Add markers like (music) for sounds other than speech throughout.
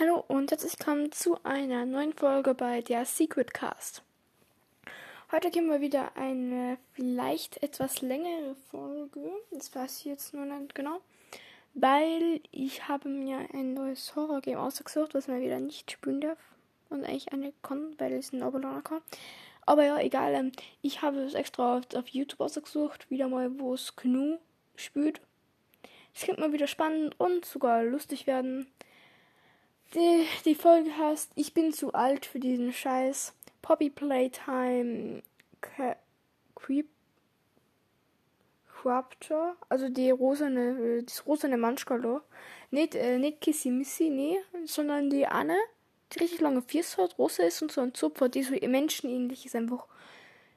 Hallo und herzlich willkommen zu einer neuen Folge bei der Secret Cast. Heute gehen wir wieder eine vielleicht etwas längere Folge. Das weiß ich jetzt nur nicht genau. Weil ich habe mir ein neues Horror-Game ausgesucht, was man wieder nicht spielen darf. Und eigentlich eine Con, weil es ein Oberliner Con. Aber ja, egal. Ähm, ich habe es extra auf, auf YouTube ausgesucht. Wieder mal, wo es Gnu spielt. Es könnte mal wieder spannend und sogar lustig werden. Die, die Folge heißt Ich bin zu alt für diesen Scheiß. Poppy Playtime Creep Raptor, also die rosane, das rosane Manschkalo. Nicht, äh, nicht Kissy Missy, nee, sondern die Anne, die richtig lange Füße hat, rosa ist und so ein Zupfer, die so menschenähnlich ist einfach.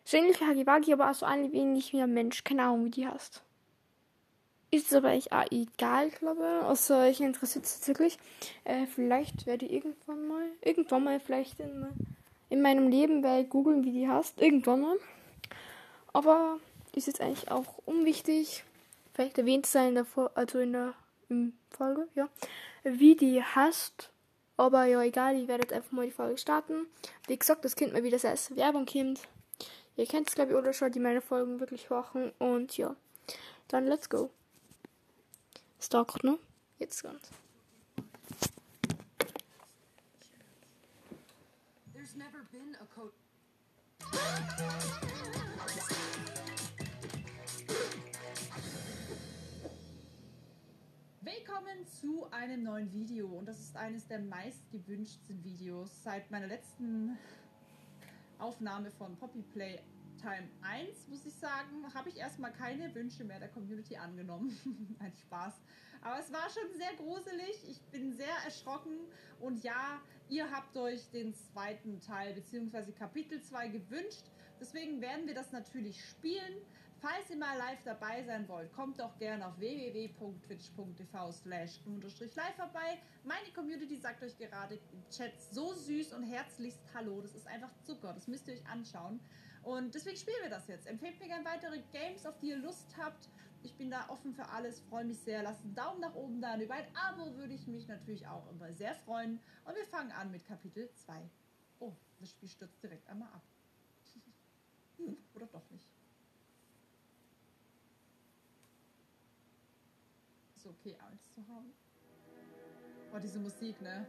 So ähnlich wie Hagiwagi, aber auch so ähnlich wie ein Mensch. Keine Ahnung, wie die heißt. Ist es aber eigentlich auch egal, glaube ich. Außer ich interessiert es wirklich. Äh, vielleicht werde ich irgendwann mal, irgendwann mal vielleicht in, in meinem Leben bei googeln, wie die heißt. Irgendwann mal. Aber ist jetzt eigentlich auch unwichtig. Vielleicht erwähnt sein in der, also in der in Folge, ja. Wie die heißt. Aber ja, egal, ich werde jetzt einfach mal die Folge starten. Wie gesagt, das kennt man wieder als Werbung kommt. Ihr kennt es, glaube ich, oder schon, die meine Folgen wirklich machen. Und ja, dann let's go. Stalker, ne? Jetzt ganz. There's never been a code. Willkommen zu einem neuen Video und das ist eines der meistgewünschten Videos seit meiner letzten Aufnahme von Poppy Play Time 1, muss ich sagen, habe ich erstmal keine Wünsche mehr der Community angenommen. (laughs) Ein Spaß. Aber es war schon sehr gruselig. Ich bin sehr erschrocken. Und ja, ihr habt euch den zweiten Teil bzw. Kapitel 2 gewünscht. Deswegen werden wir das natürlich spielen. Falls ihr mal live dabei sein wollt, kommt doch gerne auf www.twitch.tv slash live vorbei. Meine Community sagt euch gerade im Chat so süß und herzlichst Hallo. Das ist einfach Zucker. Das müsst ihr euch anschauen. Und deswegen spielen wir das jetzt. Empfehlt mir gerne weitere Games, auf die ihr Lust habt. Ich bin da offen für alles, freue mich sehr. Lasst einen Daumen nach oben da, über ein Abo würde ich mich natürlich auch immer sehr freuen. Und wir fangen an mit Kapitel 2. Oh, das Spiel stürzt direkt einmal ab. hm, (laughs) oder doch nicht. Ist okay, Angst zu haben. Oh, diese Musik, ne?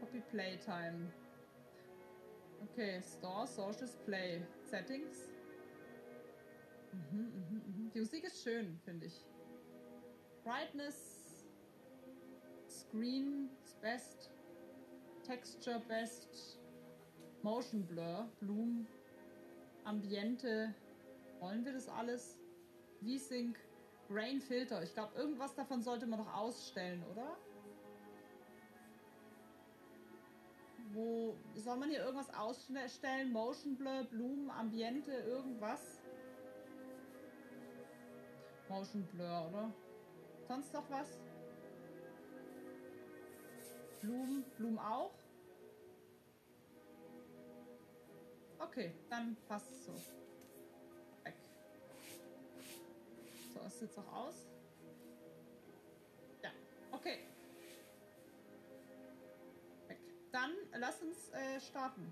Poppy Playtime. Okay, Store, Socials, Play, Settings. Mhm, mhm, mhm. Die Musik ist schön, finde ich. Brightness, Screen best, Texture best, Motion Blur, Bloom, Ambiente. Wollen wir das alles? V-Sync, Rain Filter. Ich glaube, irgendwas davon sollte man doch ausstellen, oder? Wo soll man hier irgendwas ausstellen? Motion Blur, Blumen, Ambiente, irgendwas? Motion Blur, oder? Sonst noch was? Blumen, Blumen auch? Okay, dann passt es so. Weg. So, es sieht auch aus. Ja, okay. Dann lass uns äh, starten.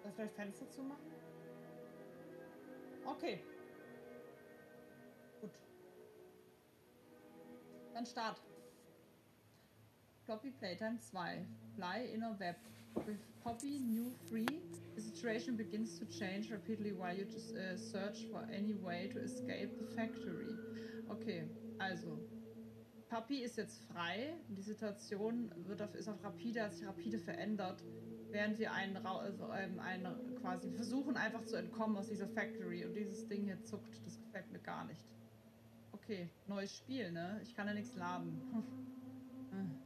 Soll ich vielleicht Fenster zu machen? Okay. Gut. Dann Start. Floppy Playtime 2. Fly inner web. With Poppy new free, the situation begins to change rapidly while you just uh, search for any way to escape the factory. Okay, also Poppy ist jetzt frei. Die Situation wird auf, ist auf rapide, hat sich rapide verändert, während wir einen, also, ähm, einen quasi versuchen einfach zu entkommen aus dieser Factory und dieses Ding hier zuckt. Das gefällt mir gar nicht. Okay, neues Spiel, ne? Ich kann ja nichts laden. (laughs)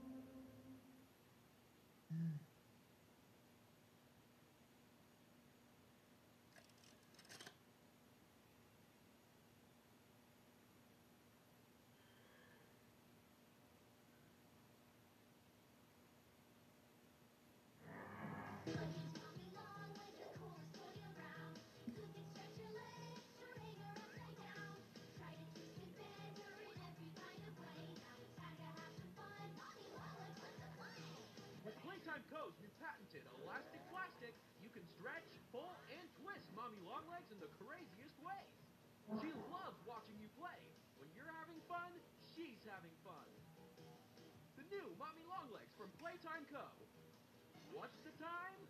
You can stretch, pull, and twist Mommy Longlegs in the craziest ways. She loves watching you play. When you're having fun, she's having fun. The new Mommy Longlegs from Playtime Co. What's the time?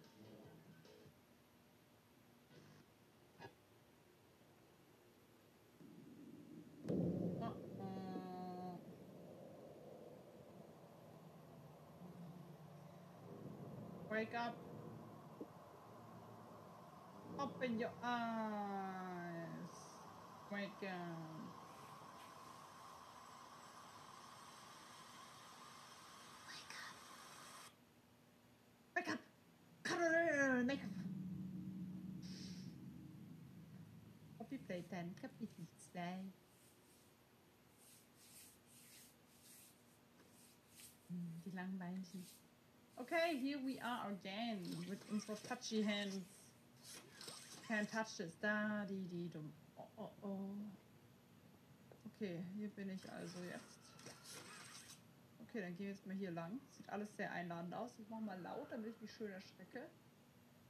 Wake up. Open your eyes. Wake up. Wake up. Wake up. Poppy Playtime Kapitel 2. Hm, mm, Die langen Beinchen. Okay, here we are again with unsere touchy hands. Can't touch this. Da, die, die, dumm. Oh, oh, oh. Okay, hier bin ich also jetzt. Okay, dann gehen wir jetzt mal hier lang. Sieht alles sehr einladend aus. Ich mach mal laut, damit ich mich schön erschrecke.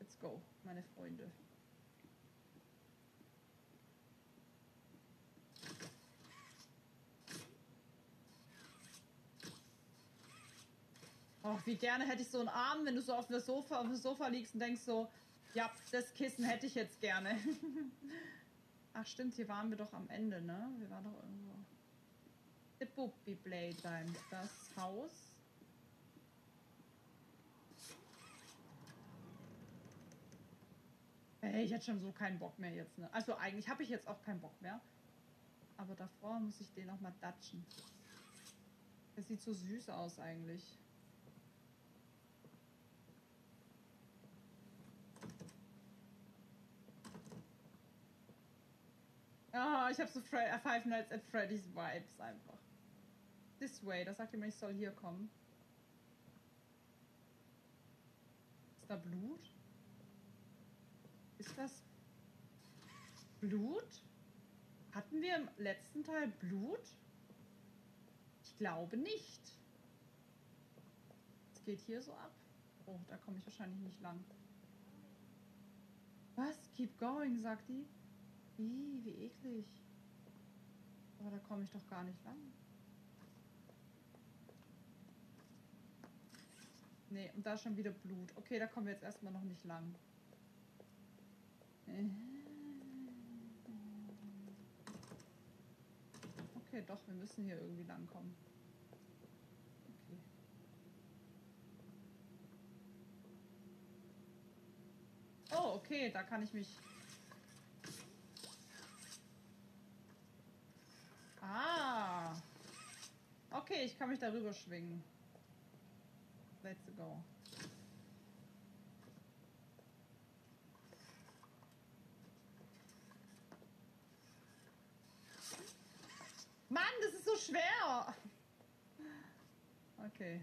Let's go, meine Freunde. Oh, wie gerne hätte ich so einen Arm, wenn du so auf dem Sofa, auf dem Sofa liegst und denkst so, ja, das Kissen hätte ich jetzt gerne. (laughs) Ach stimmt, hier waren wir doch am Ende, ne? Wir waren doch irgendwo. The Puppy Playtime, das Haus. Ey, ich hätte schon so keinen Bock mehr jetzt, ne? Also eigentlich habe ich jetzt auch keinen Bock mehr. Aber davor muss ich den noch mal datschen. Der sieht so süß aus eigentlich. Ich habe so Fre äh, Five Nights at Freddy's Vibes einfach. This way, das sagt immer, ich soll hier kommen. Ist da Blut? Ist das Blut? Hatten wir im letzten Teil Blut? Ich glaube nicht. Es geht hier so ab. Oh, da komme ich wahrscheinlich nicht lang. Was? Keep going, sagt die. Ih, wie eklig. Aber da komme ich doch gar nicht lang. Nee, und da ist schon wieder Blut. Okay, da kommen wir jetzt erstmal noch nicht lang. Okay, doch, wir müssen hier irgendwie lang kommen. Okay. Oh, okay, da kann ich mich Ah. Okay, ich kann mich darüber schwingen. Let's go. Mann, das ist so schwer. Okay.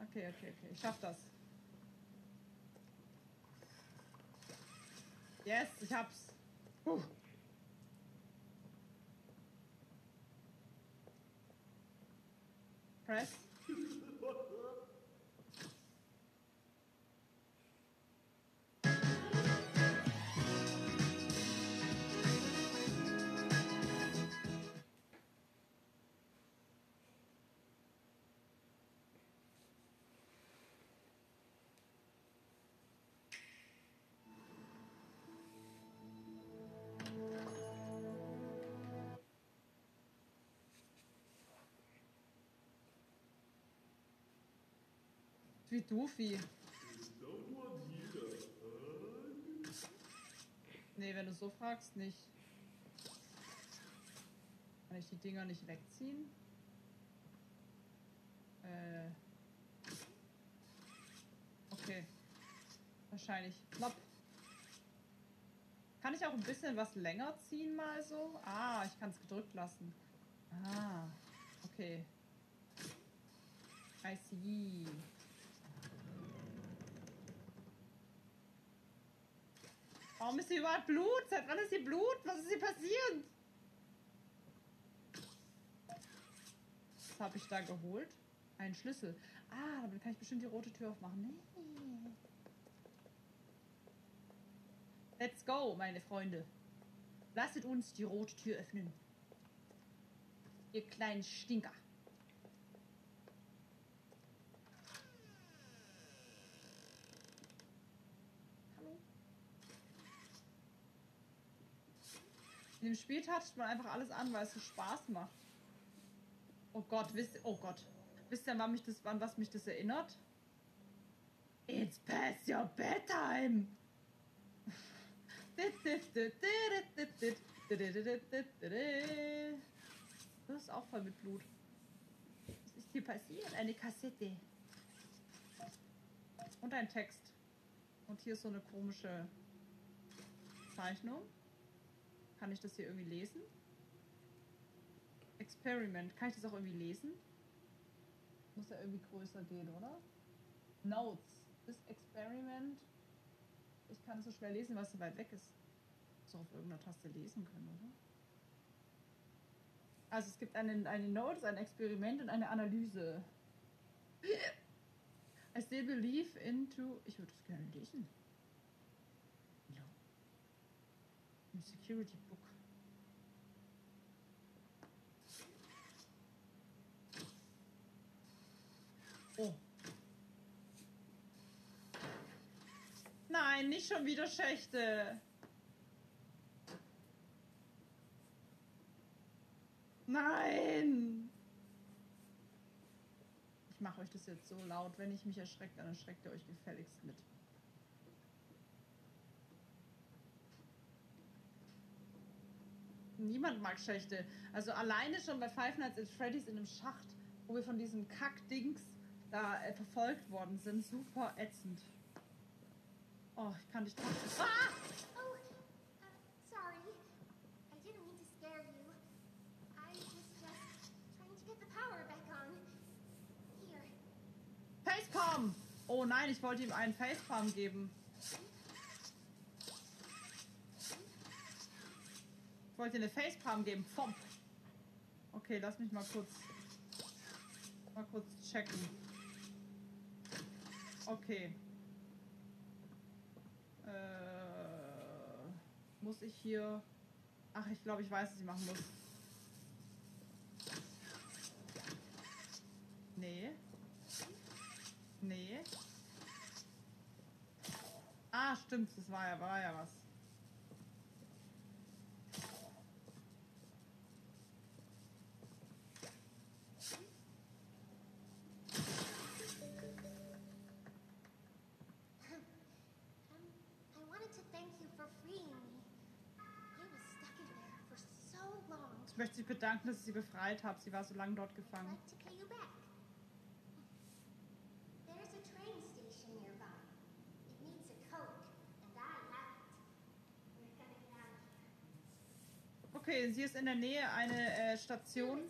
Okay, okay, okay. Ich schaff das. Yes, ich hab's. Puh. Press. Wie Doofy. Nee, wenn du so fragst, nicht. Kann ich die Dinger nicht wegziehen? Äh. Okay. Wahrscheinlich. Plopp. Kann ich auch ein bisschen was länger ziehen mal so? Ah, ich kann es gedrückt lassen. Ah, okay. I see. Warum ist hier überall Blut? Seit wann ist hier Blut? Was ist hier passiert? Was habe ich da geholt? Ein Schlüssel. Ah, damit kann ich bestimmt die rote Tür aufmachen. Nee. Let's go, meine Freunde. Lasset uns die rote Tür öffnen. Ihr kleinen Stinker. Hallo? In dem Spiel toucht man einfach alles an, weil es so Spaß macht. Oh Gott, wisst oh Gott. Wisst ihr, wann, mich das, wann was mich das erinnert? It's past your bedtime. Das ist auch voll mit Blut. Was ist hier passiert? Eine Kassette. Und ein Text. Und hier ist so eine komische Zeichnung. Kann ich das hier irgendwie lesen? Experiment. Kann ich das auch irgendwie lesen? Muss ja irgendwie größer gehen, oder? Notes. This experiment. Ich kann es so schwer lesen, weil es so weit weg ist. Auch auf irgendeiner Taste lesen können, oder? Also es gibt eine, eine Note, ein Experiment und eine Analyse. I still believe into. Ich würde es gerne lesen. Ja. Security Oh. Nein, nicht schon wieder Schächte. Nein. Ich mache euch das jetzt so laut. Wenn ich mich erschrecke, dann erschreckt ihr euch gefälligst mit. Niemand mag Schächte. Also alleine schon bei Five Nights at Freddy's in einem Schacht, wo wir von diesem Kackdings da äh, verfolgt worden sind. Super ätzend. Oh, ich kann dich trotzdem. Ah! Oh, uh, sorry. I didn't mean to scare you. I was just trying to get the power back on. Here. Facepalm! Oh nein, ich wollte ihm einen Facepalm geben. Ich wollte eine Facepalm geben. Fomp. Okay, lass mich mal kurz mal kurz checken. Okay. Äh, muss ich hier. Ach, ich glaube, ich weiß, was ich machen muss. Nee. Nee. Ah, stimmt, das war ja, war ja was. Bedanken, dass ich sie befreit habe. Sie war so lange dort gefangen. Okay, hier ist in der Nähe eine äh, Station.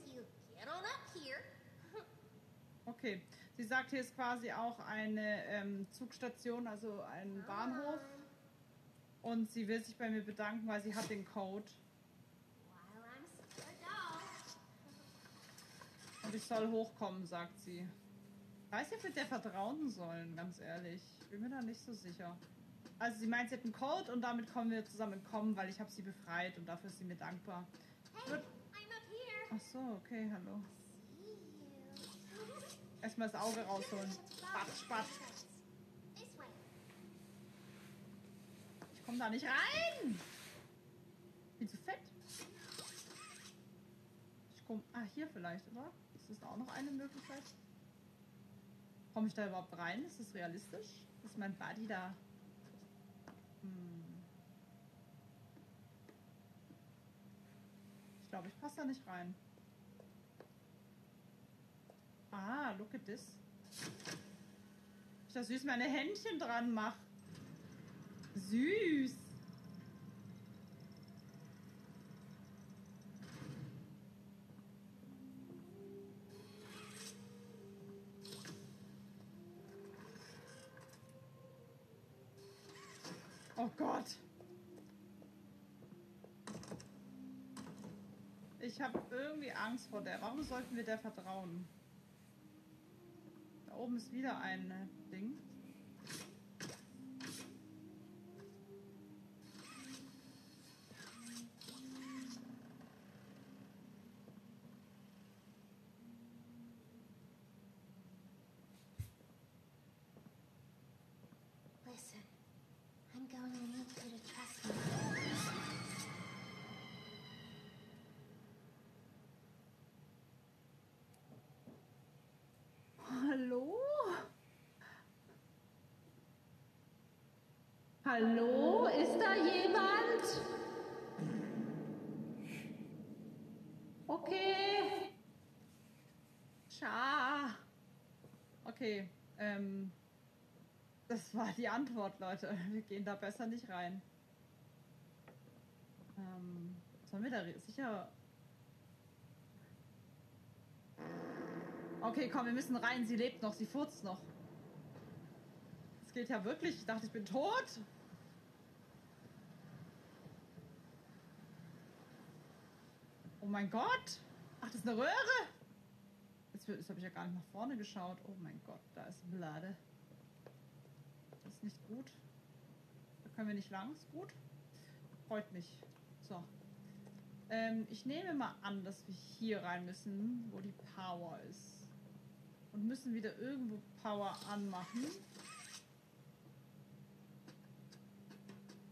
Okay, sie sagt, hier ist quasi auch eine ähm, Zugstation, also ein Bahnhof. Und sie will sich bei mir bedanken, weil sie hat den Code. Und ich soll hochkommen, sagt sie. Ich weiß nicht, ob wir der vertrauen sollen, ganz ehrlich. Ich bin mir da nicht so sicher. Also sie meint, sie hat einen Code und damit kommen wir zusammen entkommen, weil ich habe sie befreit und dafür ist sie mir dankbar. Hey, Good. I'm up here. Ach so, okay, hallo. Erstmal das Auge rausholen. Spatz, spatz. Ich komme da nicht rein. Viel zu fett. Ich komme. Ah, hier vielleicht, oder? Ist auch noch eine Möglichkeit? Komme ich da überhaupt rein? Ist das realistisch? Ist mein Buddy da? Hm. Ich glaube, ich passe da nicht rein. Ah, look at this. Ich da süß meine Händchen dran mache. Süß. Oh Gott. Ich habe irgendwie Angst vor der. Warum sollten wir der vertrauen? oben ist wieder ein Ding. Listen, I'm going to need you to trust me. Hallo? Hallo? Ist da jemand? Okay. Scha. Okay. Ähm. Das war die Antwort, Leute. Wir gehen da besser nicht rein. Ähm. Sollen wir da sicher. Okay, komm, wir müssen rein. Sie lebt noch, sie furzt noch. Es geht ja wirklich. Ich dachte, ich bin tot. Oh mein Gott. Ach, das ist eine Röhre. Jetzt, jetzt habe ich ja gar nicht nach vorne geschaut. Oh mein Gott, da ist Blade. Das ist nicht gut. Da können wir nicht lang. Ist gut. Freut mich. So. Ähm, ich nehme mal an, dass wir hier rein müssen, wo die Power ist. Und müssen wieder irgendwo Power anmachen.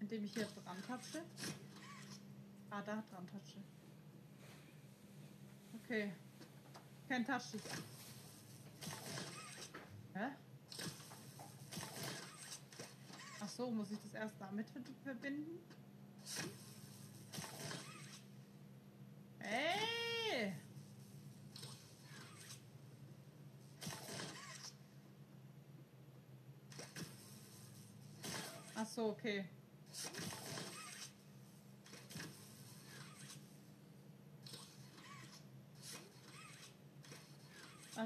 Indem ich hier dran tatsche. Ah, da dran tatsche. Okay. Kein this. Hä? Ach so, muss ich das erst damit ver- verbinden? Hey! Ach so, okay.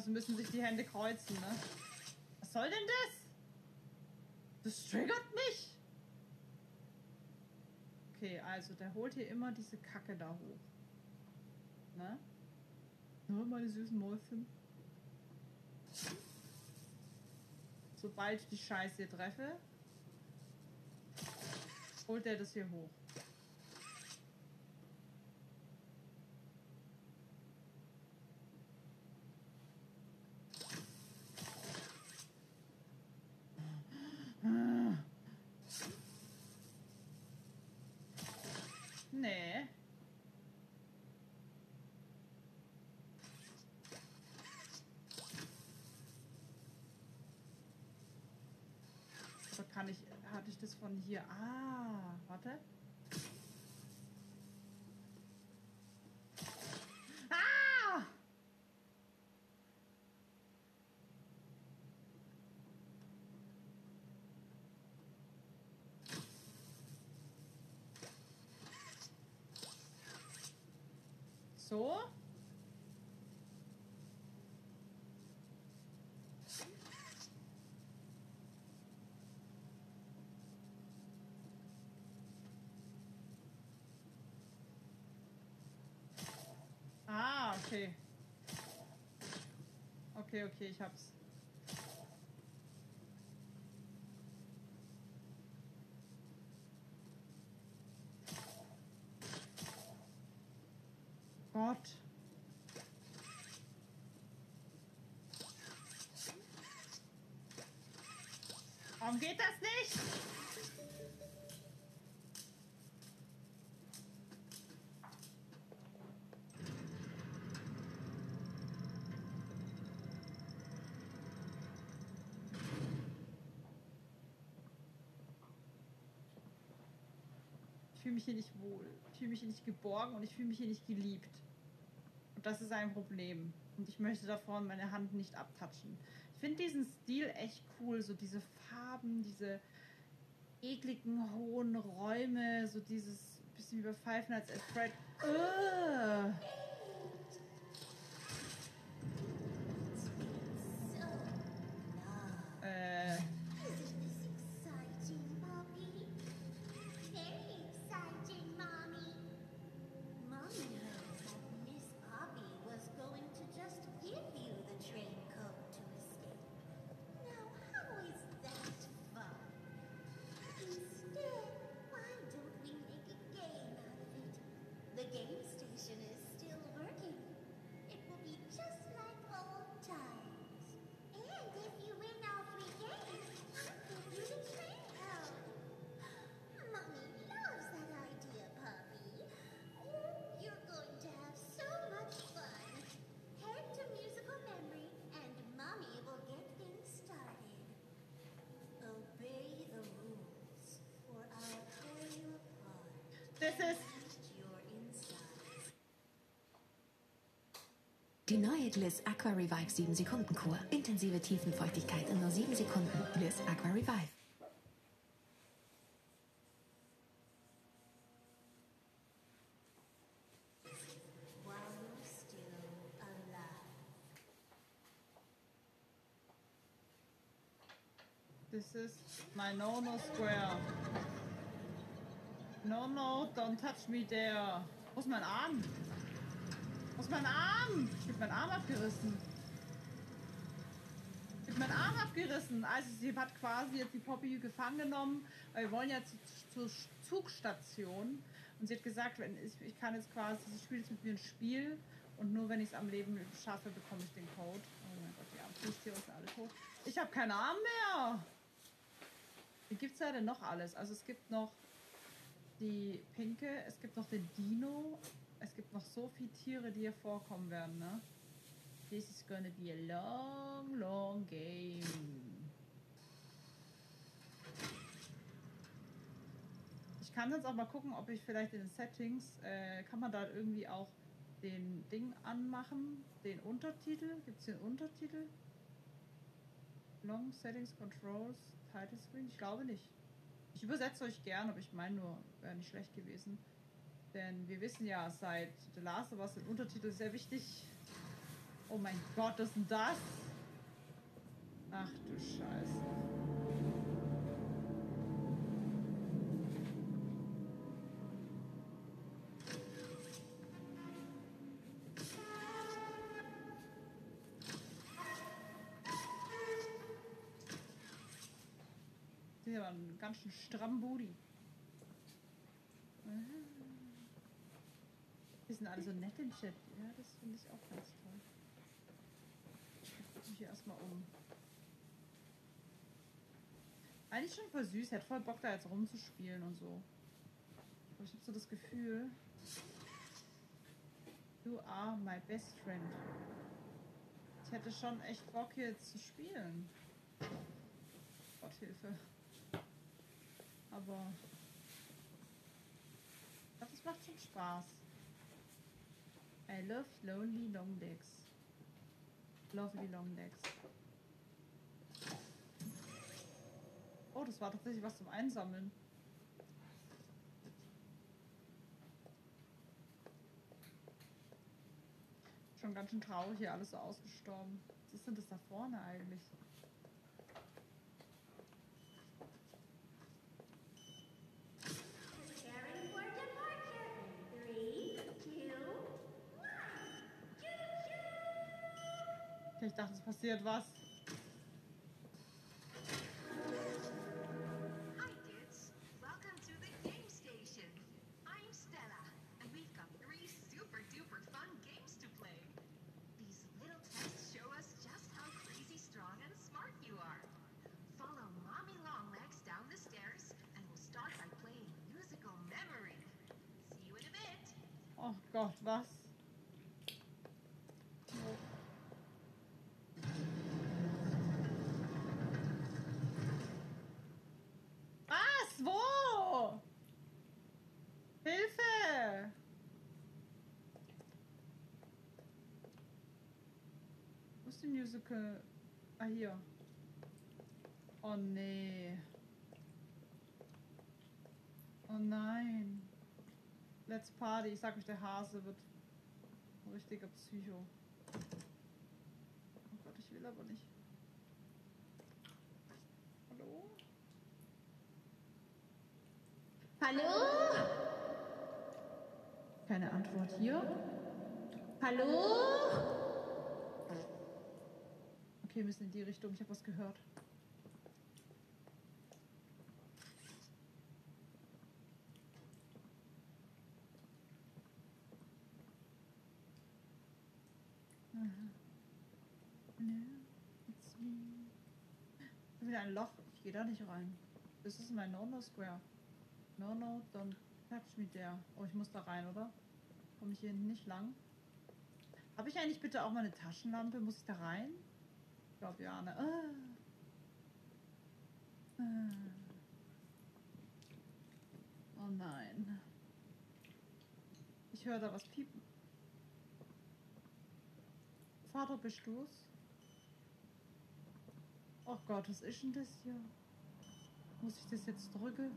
Also müssen sich die Hände kreuzen, ne? Was soll denn das? Das triggert mich. Okay, also der holt hier immer diese Kacke da hoch. Ne? Nur meine süßen Mäuschen. Sobald ich die Scheiße hier treffe, holt er das hier hoch. Nee. Aber kann ich, das von hier? Ah, warte. Ah! So. Ah, okay. Okay, okay, ich hab's. Gott. Warum geht das nicht? Ich fühle mich hier nicht wohl. Ich fühle mich hier nicht geborgen und ich fühle mich hier nicht geliebt. Und das ist ein Problem. Und ich möchte davon meine Hand nicht abtatschen. Ich finde diesen Stil echt cool. So diese Farben, diese ekligen hohen Räume, so dieses bisschen wie bei Five Nights at Fred. Ugh. es. Die neue Gliss Aqua Revive 7 Sekunden Kur. Intensive Tiefenfeuchtigkeit in nur 7 Sekunden. Gliss Aqua Revive. This is my Nono Square. No, no, don't touch me there. Wo ist mein Arm? Wo ist mein Arm? Ich hab meinen Arm abgerissen. Ich hab meinen Arm abgerissen. Also sie hat quasi jetzt die Poppy gefangen genommen, weil wir wollen ja zu, zur Zugstation. Und sie hat gesagt, wenn ich, ich kann jetzt quasi, sie spielt jetzt mit mir ein Spiel und nur wenn ich es am Leben schaffe, bekomme ich den Code. Oh mein Gott, die Armfußtiere sind alle tot. Ich habe keinen Arm mehr. Wie gibt's da denn noch alles? Also es gibt noch die Pinke, es gibt noch den Dino, es gibt noch so viele Tiere, die hier vorkommen werden, ne? This is gonna be a long, long game. Ich kann jetzt auch mal gucken, ob ich vielleicht in den Settings, äh, kann man da irgendwie auch den Ding anmachen, den Untertitel. Gibt es den Untertitel? Long Settings Controls Title Screen? Ich glaube nicht. Ich übersetze euch gern, aber ich meine nur, wäre nicht schlecht gewesen. Denn wir wissen ja seit The Last of Us den Untertitel sehr wichtig. Oh mein Gott, was ist denn das? Ach du Scheiße. Ganz schön stramm Booty. Die sind alle so nett im Chat. Ja, das finde ich auch ganz toll. Ich gucke mich hier erstmal um. Eigentlich schon voll süß. Hätte voll Bock da jetzt rumzuspielen und so. Aber ich habe so das Gefühl. You are my best friend. Ich hätte schon echt Bock hier zu spielen. Gott Hilfe. Aber das macht schon Spaß. I love lonely long legs. Lovely long legs. Oh, das war tatsächlich was zum Einsammeln. Schon ganz schön traurig hier alles so ausgestorben. Was ist denn das da vorne eigentlich? See you in a bit. Oh Gott, was? Was? Wo? Hilfe! Wo ist die Musical? Ah, hier. Oh nee. Oh nein. Let's Party. Ich sag euch, der Hase wird ein richtiger Psycho. Oh Gott, ich will aber nicht. Hallo? Hallo? Keine Antwort hier. Hallo? Okay, wir müssen in die Richtung. Ich habe was gehört. Wieder ein Loch. Ich gehe da nicht rein. Das ist mein No-No Square. No, no, don't touch me there. Oh, ich muss da rein, oder? Komme ich hier nicht lang? Habe ich eigentlich bitte auch mal eine Taschenlampe? Muss ich da rein? Glaube ja, ne? Ah. Ah. Oh nein. Ich höre da was piepen. Pato, bist du's? Oh Gott, was ist denn das hier? Muss ich das jetzt drücken?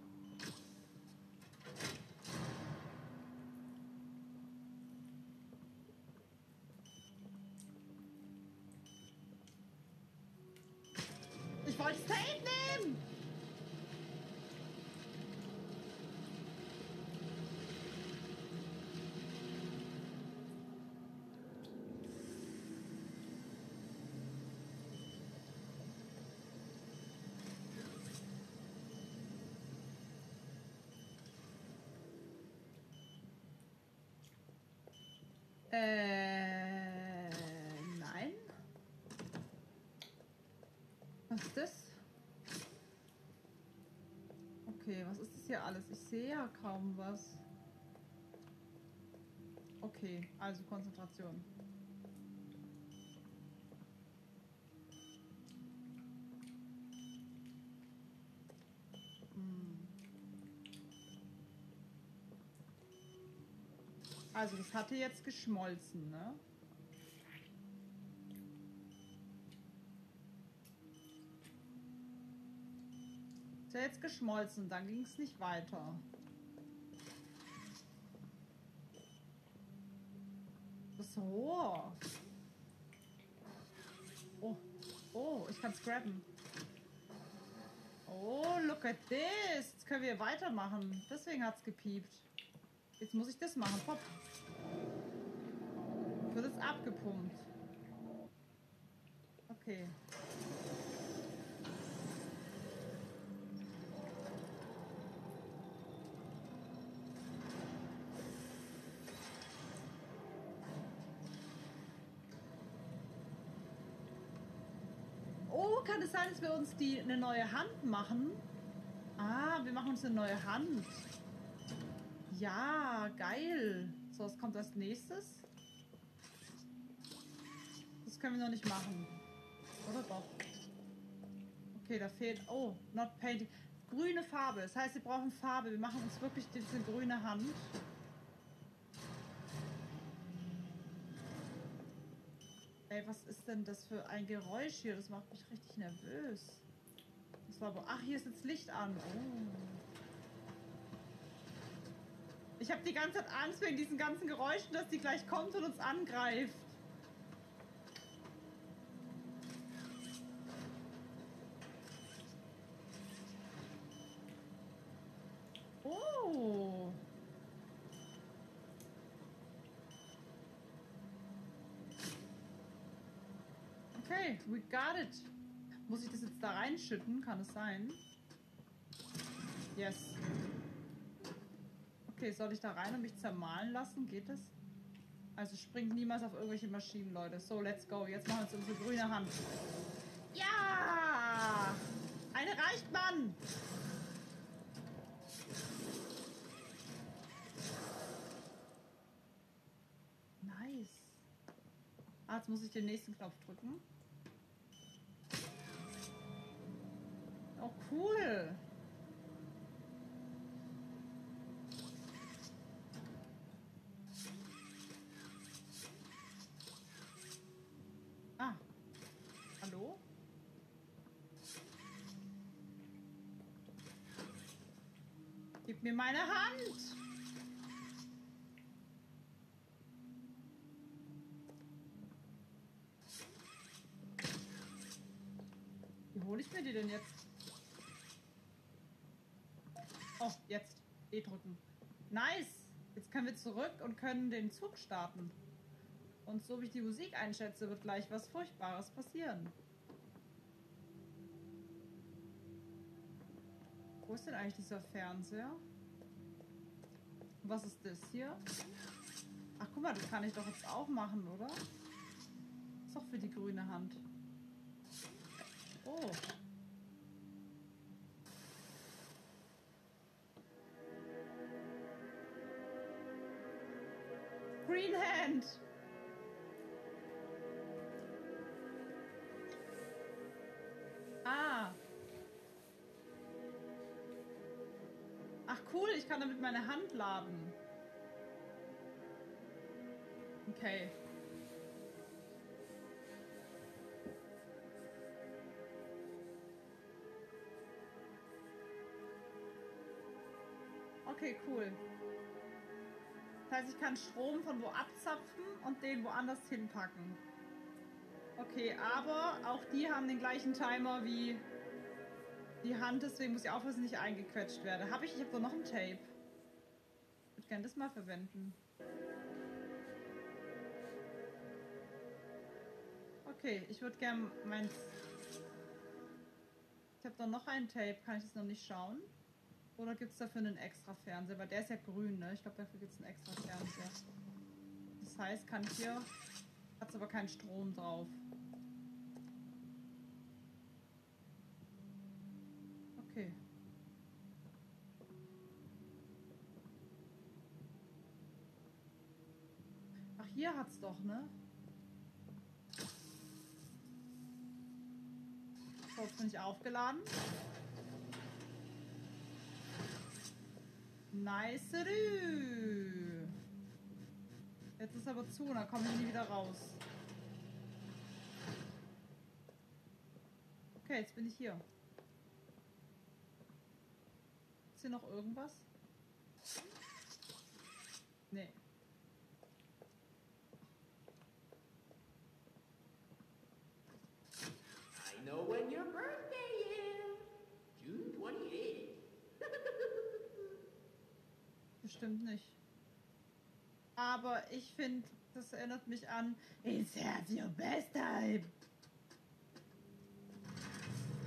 Äh, nein. Was ist das? Okay, was ist das hier alles? Ich sehe ja kaum was. Okay, also Konzentration. Hatte jetzt geschmolzen, ne? Ist ja jetzt geschmolzen, dann ging es nicht weiter. Das Rohr. Oh, oh, ich kann es grabben. Oh, look at this. Jetzt können wir weitermachen. Deswegen hat es gepiept. Jetzt muss ich das machen. Pop. Wird es abgepumpt. Okay. Oh, kann es sein, dass wir uns die eine neue Hand machen? Ah, wir machen uns eine neue Hand. Ja, geil. So, was kommt als nächstes? Können wir noch nicht machen. Oder doch? Okay, da fehlt. Oh, not painting. Grüne Farbe. Das heißt, wir brauchen Farbe. Wir machen uns wirklich diese grüne Hand. Ey, was ist denn das für ein Geräusch hier? Das macht mich richtig nervös. Das war. Ach, hier ist jetzt Licht an. Oh. Ich habe die ganze Zeit Angst wegen diesen ganzen Geräuschen, dass die gleich kommt und uns angreift. Oh. Okay, we got it. Muss ich das jetzt da reinschütten? Kann es sein? Yes. Okay, soll ich da rein und mich zermahlen lassen? Geht das? Also springt niemals auf irgendwelche Maschinen, Leute. So, let's go. Jetzt machen wir uns unsere grüne Hand. Ja! Eine reicht, Mann! Nice. Ah, jetzt muss ich den nächsten Knopf drücken. Cool. Ah. Hallo? Gib mir meine Hand! Wie hole ich mir die denn jetzt? Oh, jetzt. E drücken. Nice! Jetzt können wir zurück und können den Zug starten. Und so wie ich die Musik einschätze, wird gleich was Furchtbares passieren. Wo ist denn eigentlich dieser Fernseher? Was ist das hier? Ach, guck mal, das kann ich doch jetzt auch machen, oder? Ist doch für die grüne Hand. Oh. Greenhand. Ah. Ach cool, ich kann damit meine Hand laden. Okay. Okay, cool. Heißt, ich kann Strom von wo abzapfen und den woanders hinpacken. Okay, aber auch die haben den gleichen Timer wie die Hand, deswegen muss ich aufpassen, dass ich nicht eingequetscht werde. Habe ich, ich habe doch noch ein Tape. Ich würde gerne das mal verwenden. Okay, ich würde gerne meins. Ich habe doch noch ein Tape, kann ich das noch nicht schauen? Oder gibt es dafür einen extra Fernseher? Weil der ist ja grün, ne? Ich glaube, dafür gibt es einen extra Fernseher. Das heißt, kann hier. Hat aber keinen Strom drauf. Okay. Ach, hier hat's doch, ne? So, jetzt bin ich aufgeladen. Nice. -rü. Jetzt ist aber zu dann komme ich nie wieder raus. Okay, jetzt bin ich hier. Ist hier noch irgendwas? Nee. I know when your birthday is. June 28th. Bestimmt nicht. Aber ich finde, das erinnert mich an It's have your best time.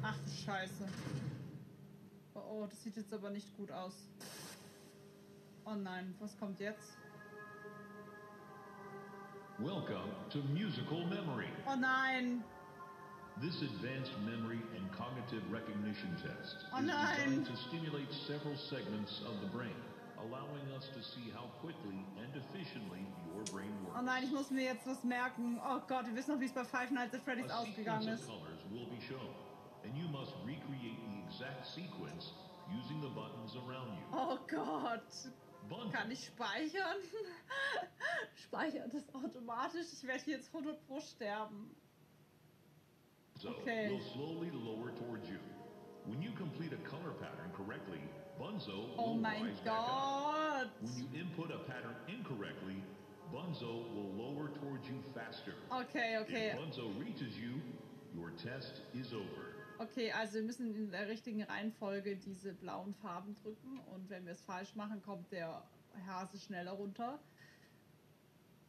Ach du Scheiße. Oh, oh, das sieht jetzt aber nicht gut aus. Oh nein, was kommt jetzt? Welcome to Musical Memory. Oh nein. This advanced memory and cognitive recognition test Oh, is nein. designed to stimulate several segments of the brain, allowing us to see how quickly and efficiently your brain works. Oh nein, ich muss mir jetzt was merken. Oh Gott, wir wissen noch, wie es bei Five Nights at Freddy's A ausgegangen ist. colors will be shown, and you must recreate the exact sequence using the buttons around you. Oh Gott. Bundle. Kann ich speichern? (laughs) Speichert das automatisch? Ich werde jetzt 100 pro sterben. So Okay. will slowly lower towards you. When you complete a color you faster. Okay, okay. If Bunzo reaches you, your test is over. Okay, also wir müssen in der richtigen Reihenfolge diese blauen Farben drücken und wenn wir es falsch machen, kommt der Hase schneller runter.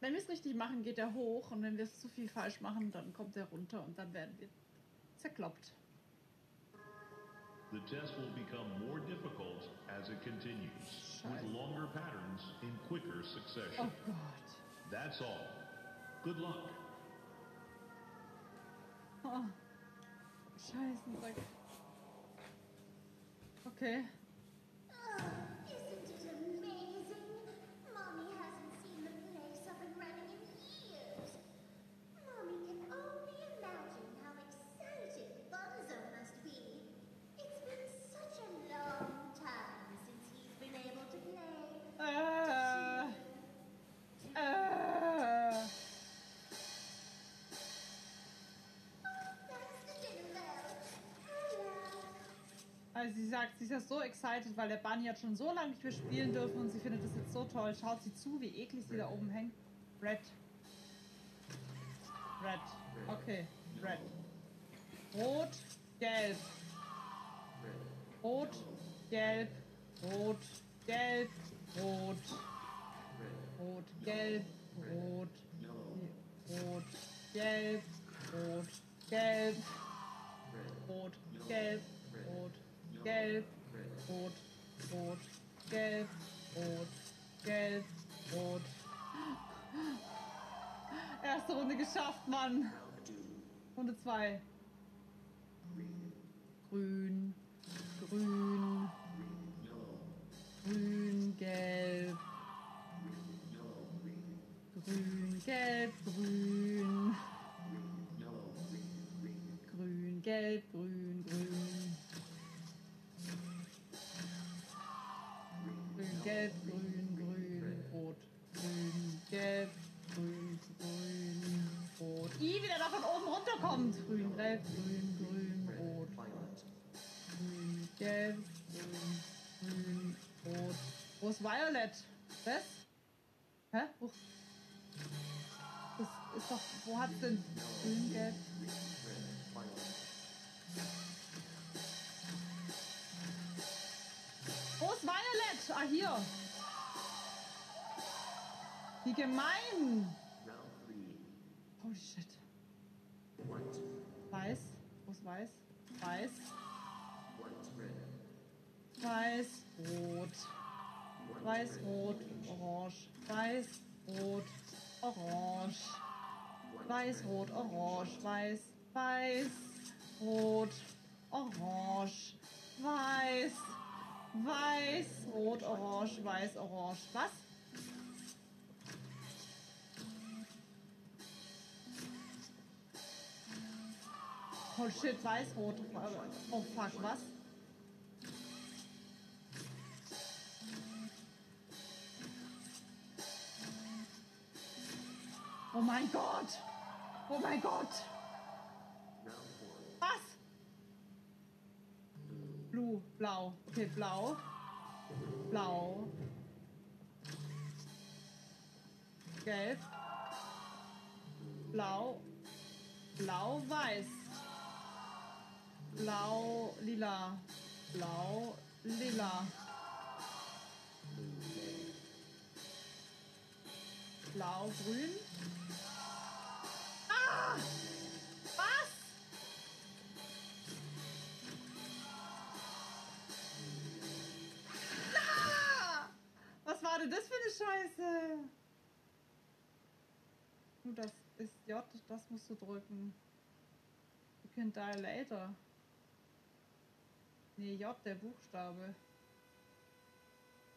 Wenn wir es richtig machen, geht er hoch und wenn wir es zu viel falsch machen, dann kommt er runter und dann werden wir zerkloppt. The test will become more difficult as it continues, with Scheiße. longer patterns in quicker succession. Oh. Gott. That's all. Good luck. Oh. Scheiße. Okay. Sagt, sie ist ja so excited, weil der Bunny hat schon so lange nicht mehr spielen dürfen und sie findet das jetzt so toll. Schaut sie zu, wie eklig sie da oben hängt. Red. Red. Okay, red. Rot, gelb. Rot, gelb, rot, gelb, rot. Rot, gelb, rot, rot, gelb, rot, gelb, rot, gelb, rot, gelb, rot, rot, gelb, rot, gelb, rot. (gasps) Erste Runde geschafft, Mann. Runde zwei. Grün, grün, grün, gelb, grün, gelb, grün, grün, gelb, grün. Gelb, grün, grün, rot, grün, gelb, grün, grün, rot. I, wie der da von oben runterkommt. Grün, gelb, grün, grün, rot. Grün, gelb, grün, grün, rot, ist Violet? Was? Hä? Wo? Das ist doch. Wo hat's denn grün, gelb? Wo ist Violet? Ah, hier. Wie gemein. Holy shit. Weiß. Wo ist weiß? Weiß. Weiß, rot. Weiß, rot, orange. Weiß, rot, orange. Weiß, rot, orange. Weiß, weiß, rot, orange. Weiß, weiß, rot, orange, weiß, orange. Was? Oh shit, weiß, rot. Oh fuck, was? Oh mein Gott! Oh mein Gott! Blau. Okay, blau. Blau. Gelb. Blau. Blau, weiß. Blau, lila. Blau, lila. Blau, grün. Ah! Denn das für eine Scheiße? Oh, das ist J, das musst du drücken. You can die later. Nee, J, der Buchstabe.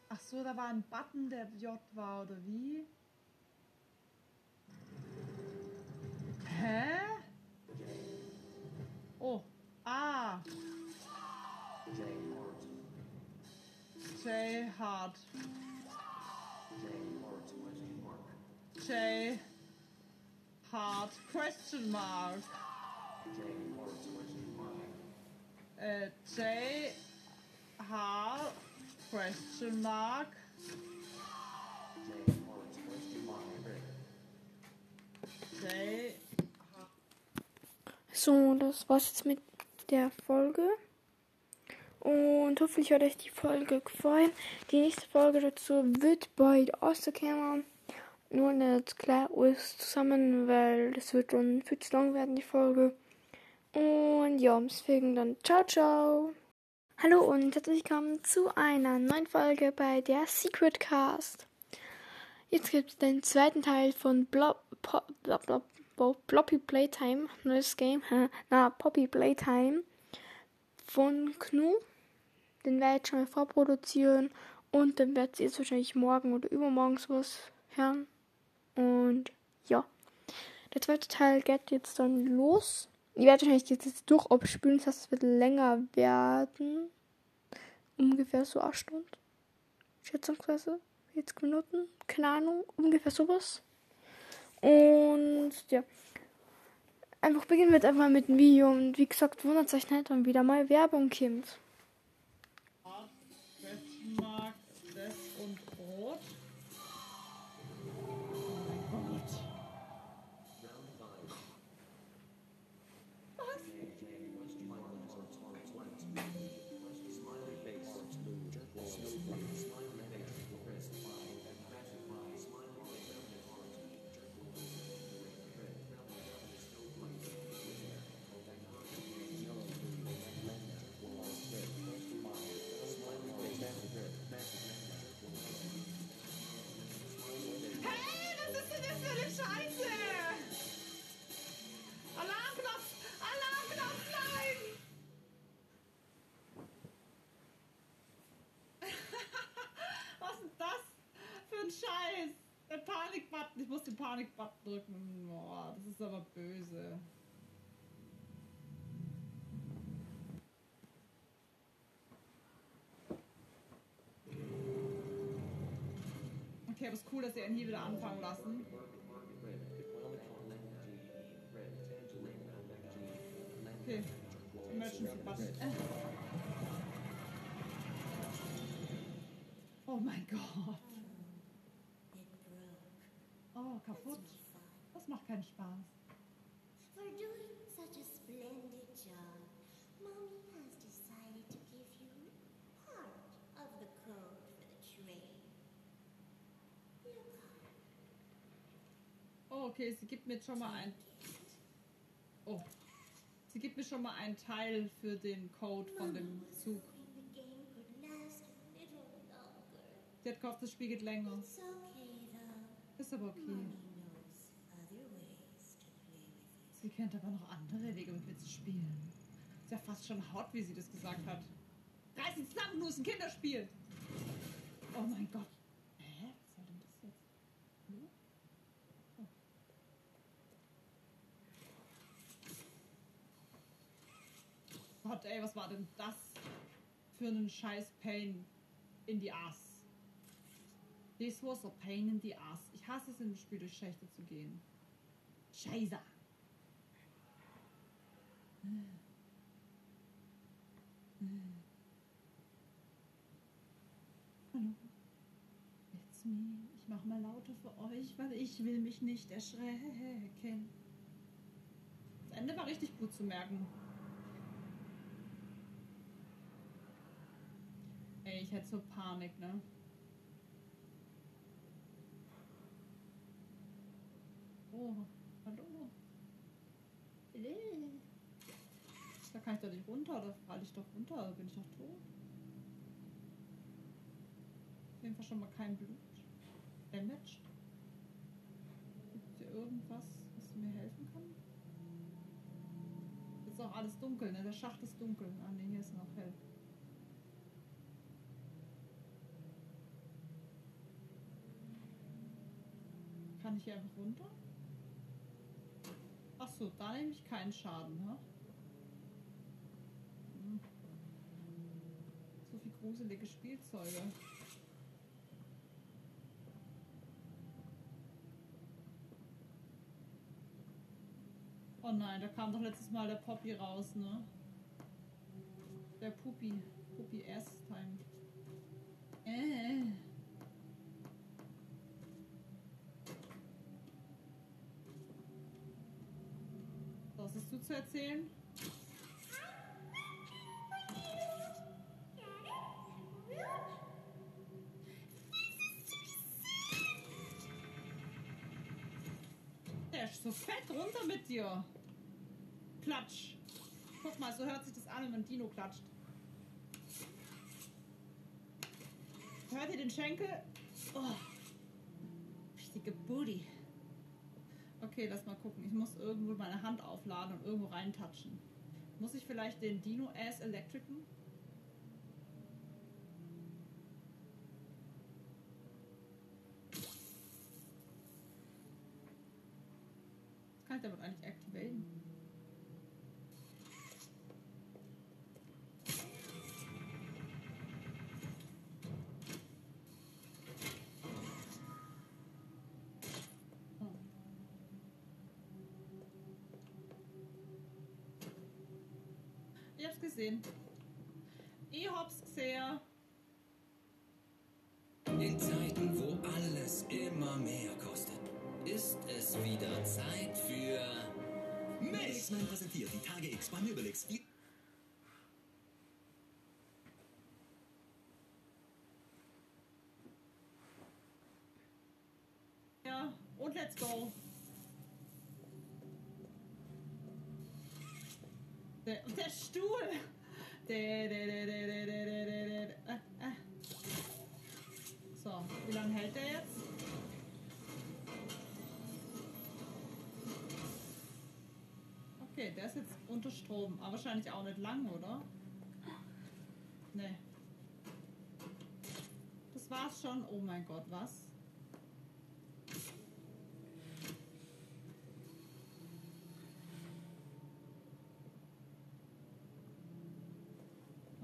Ach so, da war ein Button, der J war, oder wie? Hä? Oh, A. J Hart. J Hart question mark. Äh, J Hart question mark. J So, das war's jetzt mit der Folge. Und hoffentlich hat euch die Folge gefallen. Die nächste Folge dazu wird bald rauskommen. Nur nicht klar alles zusammen, weil das wird dann viel zu lang werden, die Folge. Und ja, deswegen dann ciao, ciao. Hallo und herzlich willkommen zu einer neuen Folge bei der Secret Cast. Jetzt gibt es den zweiten Teil von Blob, Blob, Blob, Blob, Bloppy Playtime, neues Game, na, Poppy Playtime von Knu. Den werde ich schon mal vorproduzieren und dann werdet ihr jetzt wahrscheinlich morgen oder übermorgen sowas hören. Und ja, der zweite Teil geht jetzt dann los. Ich werde wahrscheinlich jetzt, jetzt durch abspülen, das heißt, es wird länger werden. Ungefähr so 8 Stunden. Schätzungsweise. 40 Minuten. Keine Ahnung. Ungefähr sowas. Und ja. Einfach beginnen wir jetzt einfach mit dem Video. Und wie gesagt, wundert euch nicht, wenn wieder mal Werbung kommt. Scheiß? Der Panikbutton. Ich muss den Panikbutton drücken. Boah, das ist aber böse. Okay, aber ist cool, dass sie ihn hier wieder anfangen lassen. Okay. Emergency Button. Oh mein Gott. Oh, kaputt. Das macht keinen Spaß. For doing such a splendid job, Mommy has decided to give you part of the code for the train. Oh, okay, sie gibt mir jetzt schon mal ein. Oh. Sie gibt mir schon mal einen Teil für den Code von dem Zug. Sie hat gehofft, das Spiel geht länger. It's okay. Ist aber okay. Sie kennt aber noch andere Wege, mit mir zu spielen. Ist ja fast schon hot, wie sie das gesagt hat. Reiß ins zusammen, nur ein Kinderspiel. Oh mein Gott. Hä? Was soll denn das jetzt? Hallo? Oh. Gott, ey, was war denn das für einen scheiß Pain in die Ass? This was a pain in the ass. Ich hasse es, in dem Spiel durch Schächte zu gehen. Scheiße. Hallo. It's me. Ich mache mal lauter für euch, weil ich will mich nicht erschrecken. Das Ende war richtig gut zu merken. Ey, ich hätte so Panik, ne? Hallo. Da kann ich doch nicht runter, oder falle ich doch runter, bin ich doch tot. Auf jeden Fall schon mal kein Blut. Damaged. Gibt es hier irgendwas, was mir helfen kann? Ist auch alles dunkel, ne? Der Schacht ist dunkel. Ah ne, hier ist noch hell. Kann ich hier einfach runter? Ach so, da nehme ich keinen Schaden, ne? Hm. So viel gruselige Spielzeuge. Oh nein, da kam doch letztes Mal der Poppy raus, ne? Der Puppy. Puppy S-Time. Äh. Was hast du zu erzählen? Der ist so fett runter mit dir. Klatsch. Guck mal, so hört sich das an, wenn Dino klatscht. Hört ihr den Schenkel? Oh. Richtige Booty. Okay, lass mal gucken. Ich muss irgendwo meine Hand aufladen und irgendwo reintatschen. Muss ich vielleicht den Dino Ass Electricen? Gesehen. Ich hab's gesehen. In Zeiten, wo alles immer mehr kostet, ist es wieder Zeit für Milchmann präsentiert die Tage X bei Möbelix. Gott, was?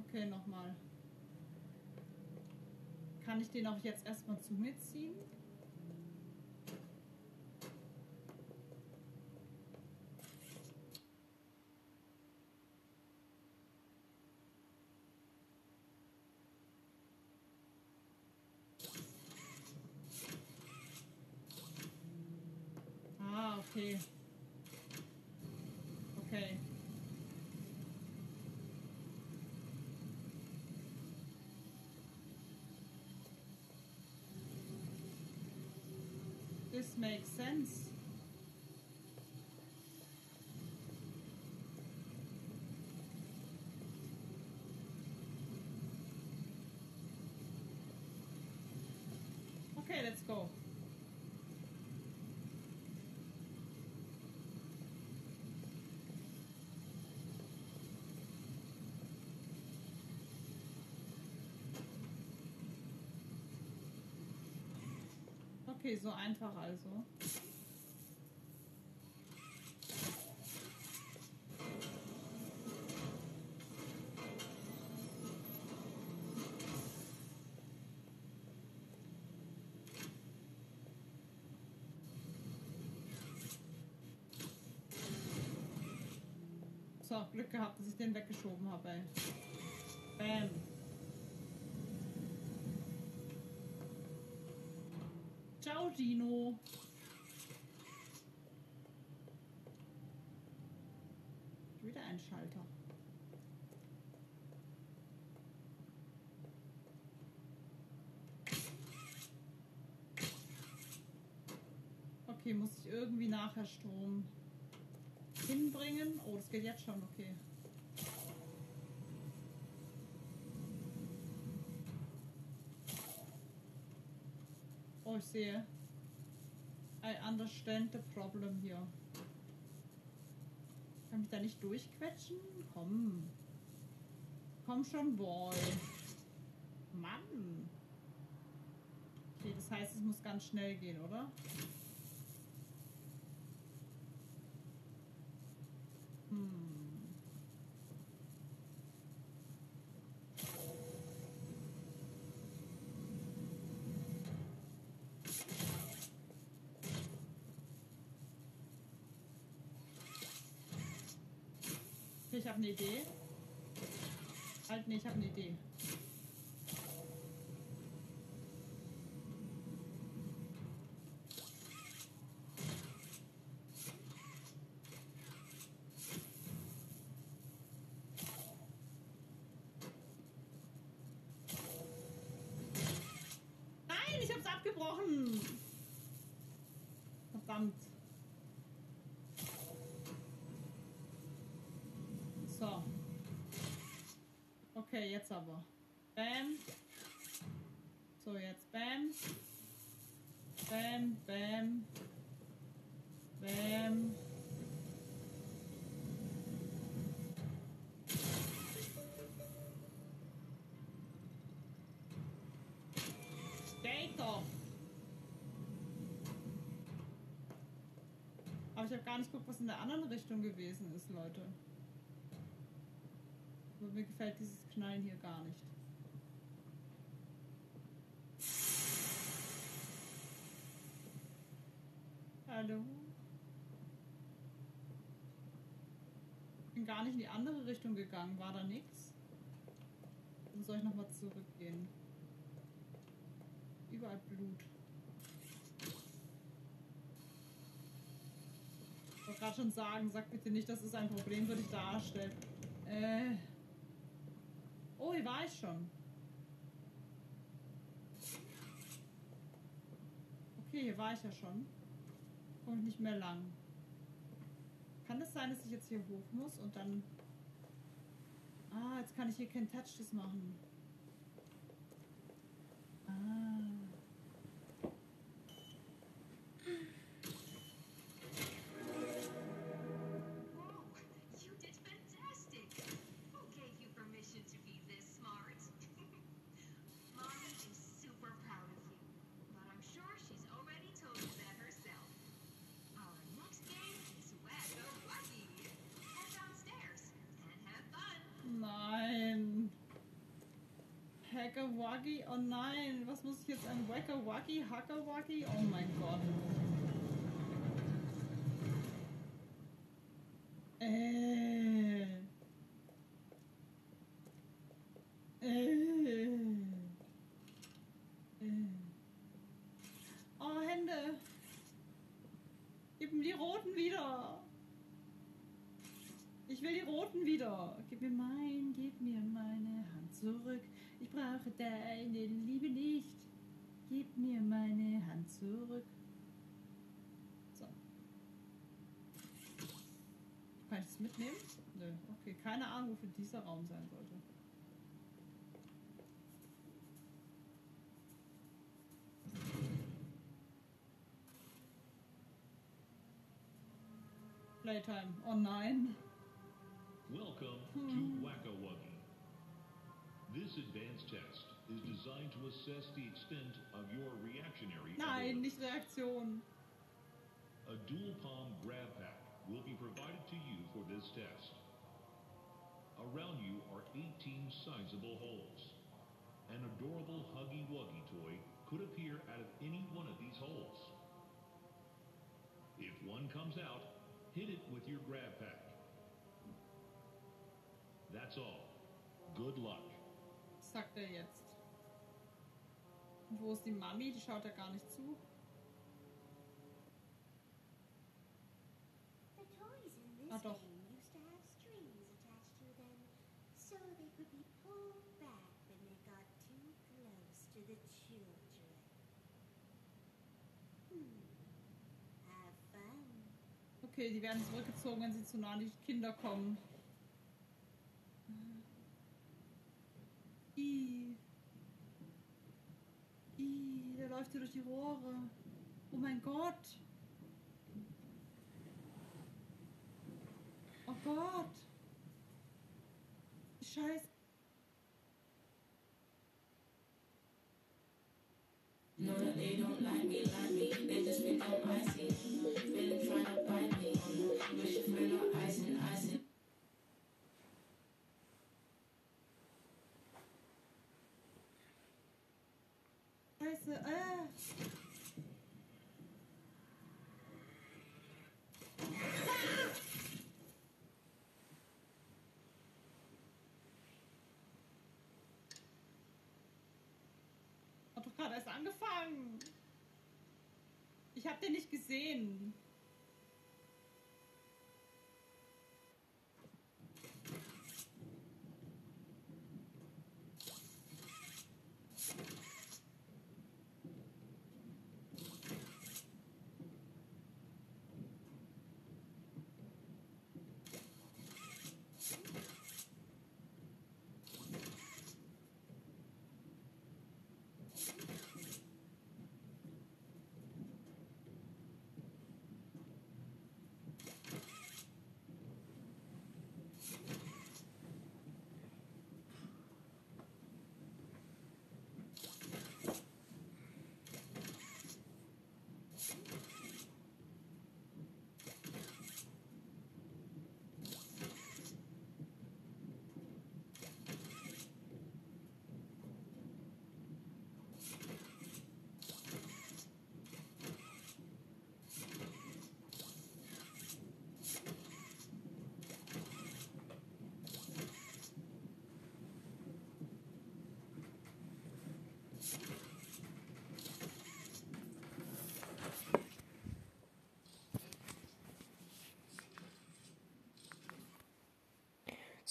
Okay, nochmal. Kann ich den auch jetzt erstmal zu mir ziehen? Okay. Okay. This makes sense. Okay, so einfach also. So, Glück gehabt, dass ich den weggeschoben habe. Bam. Ciao, Gino. Wieder ein Schalter. Okay, muss ich irgendwie nachher Strom hinbringen? Oh, das geht jetzt schon, okay. Oh, ich sehe. I understand the problem hier. Kann ich da nicht durchquetschen? Komm. Komm schon, Boy. Mann. Okay, das heißt, es muss ganz schnell gehen, oder? Hm. Ich habe eine Idee. Halt, nee, ich habe eine Idee. Nein, ich hab's abgebrochen. Verdammt. So. Okay, jetzt aber. Bam. So, jetzt bam. Bam, bam. Bam. Geht doch. Aber ich habe gar nicht geguckt, was in der anderen Richtung gewesen ist, Leute. Aber mir gefällt dieses Knallen hier gar nicht. Hallo? Bin gar nicht in die andere Richtung gegangen. War da nichts? Dann soll ich nochmal zurückgehen. Überall Blut. Ich wollte gerade schon sagen, sag bitte nicht, dass es ein Problem für dich darstellt. Äh. Oh, hier war ich schon. Okay, hier war ich ja schon. Ich nicht mehr lang. Kann es sein, dass ich jetzt hier hoch muss und dann. Ah, jetzt kann ich hier kein Touch das machen. Ah. Wuggy, oh nein, was muss ich jetzt an Wacker Wuggy, Hacker Wuggy? Oh mein Gott. Äh. Äh. Äh. Oh, Hände. Gib ihm die roten Gib mir mein, gib mir meine Hand zurück. Ich brauche deine Liebe nicht. Gib mir meine Hand zurück. So. Kann ich das mitnehmen? Nö. Okay, keine Ahnung, wofür dieser Raum sein sollte. Playtime. Oh nein. Welcome to hmm. Wacka Wuggy. This advanced test is designed to assess the extent of your reactionary Nein, nicht Reaktion. A dual palm grab pack will be provided to you for this test. Around you are 18 sizable holes. An adorable Huggy Wuggy toy could appear out of any one of these holes. If one comes out, hit it with your grab pack. That's all. Good luck. Sagt er jetzt. Und wo ist die Mami? Die schaut ja gar nicht zu. The toys in this Ah, doch. game used to have strings attached to them, so they could be pulled back when they got too close to the children. Hmm. Have fun. Okay, die werden zurückgezogen, wenn sie zu nah an die Kinder kommen. I. I, der läuft hier durch die Rohre. Oh mein Gott. Oh Gott. Scheiße. Angefangen. Ich hab den nicht gesehen.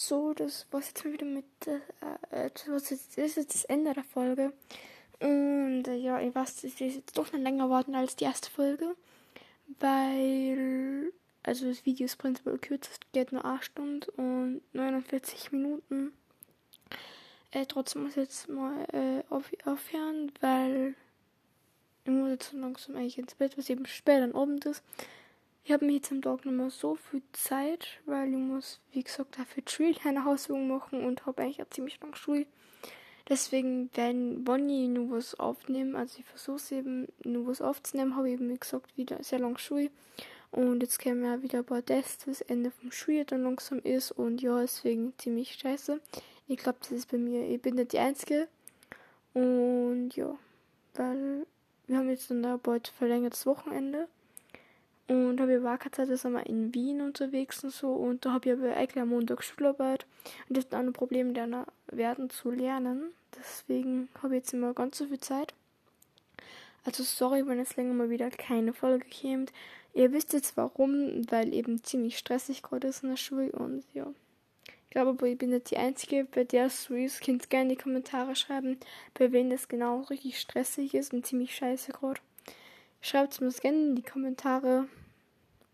So, das war's jetzt mal wieder mit, äh, äh, das ist jetzt das Ende der Folge. Und äh, ja, ich weiß, das ist jetzt doch noch länger geworden als die erste Folge, weil, also das Video ist prinzipiell kürzer, es geht nur 8 Stunden und 49 Minuten. Äh, trotzdem muss ich jetzt mal äh, auf, aufhören, weil ich muss jetzt langsam eigentlich ins Bett, was eben spät am Abend ist. Ich habe mir jetzt am Tag nicht mehr so viel Zeit, weil ich muss, wie gesagt, dafür eine Hausübung machen und habe eigentlich auch ziemlich lange Schule. Deswegen, wenn Bonnie nur was aufnehmen, also ich versuche es eben nur was aufzunehmen, habe ich eben, wie gesagt, wieder sehr lange Schule. Und jetzt kämen ja wieder ein paar Tests, das Ende vom Schuljahr dann langsam ist und ja, deswegen ziemlich scheiße. Ich glaube, das ist bei mir, ich bin nicht die Einzige. Und ja, weil wir haben jetzt dann da bald verlängertes Wochenende. Und habe ich war keine Zeit, da sind wir in Wien unterwegs und so. Und da habe ich aber eigentlich am Montag Schularbeit. Und das ist auch ein Problem, lernen werden zu lernen. Deswegen habe ich jetzt immer ganz so viel Zeit. Also sorry, wenn jetzt länger mal wieder keine Folge kommt. Ihr wisst jetzt warum, weil eben ziemlich stressig gerade ist in der Schule und ja. Ich glaube aber, ich bin nicht die Einzige, bei der es so ist. Könnt gerne in die Kommentare schreiben, bei wem das genau richtig stressig ist und ziemlich scheiße gerade. Schreibt mir das gerne in die Kommentare.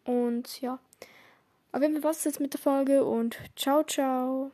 Und ja. Auf jeden Fall was jetzt mit der Folge und ciao, ciao.